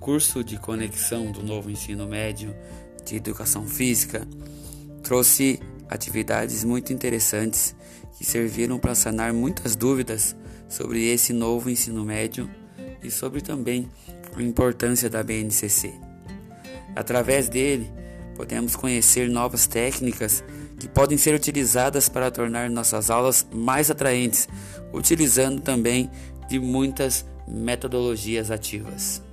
curso de conexão do novo ensino médio de educação física trouxe atividades muito interessantes que serviram para sanar muitas dúvidas sobre esse novo ensino médio e sobre também a importância da BNCC. Através dele, podemos conhecer novas técnicas que podem ser utilizadas para tornar nossas aulas mais atraentes, utilizando também de muitas metodologias ativas.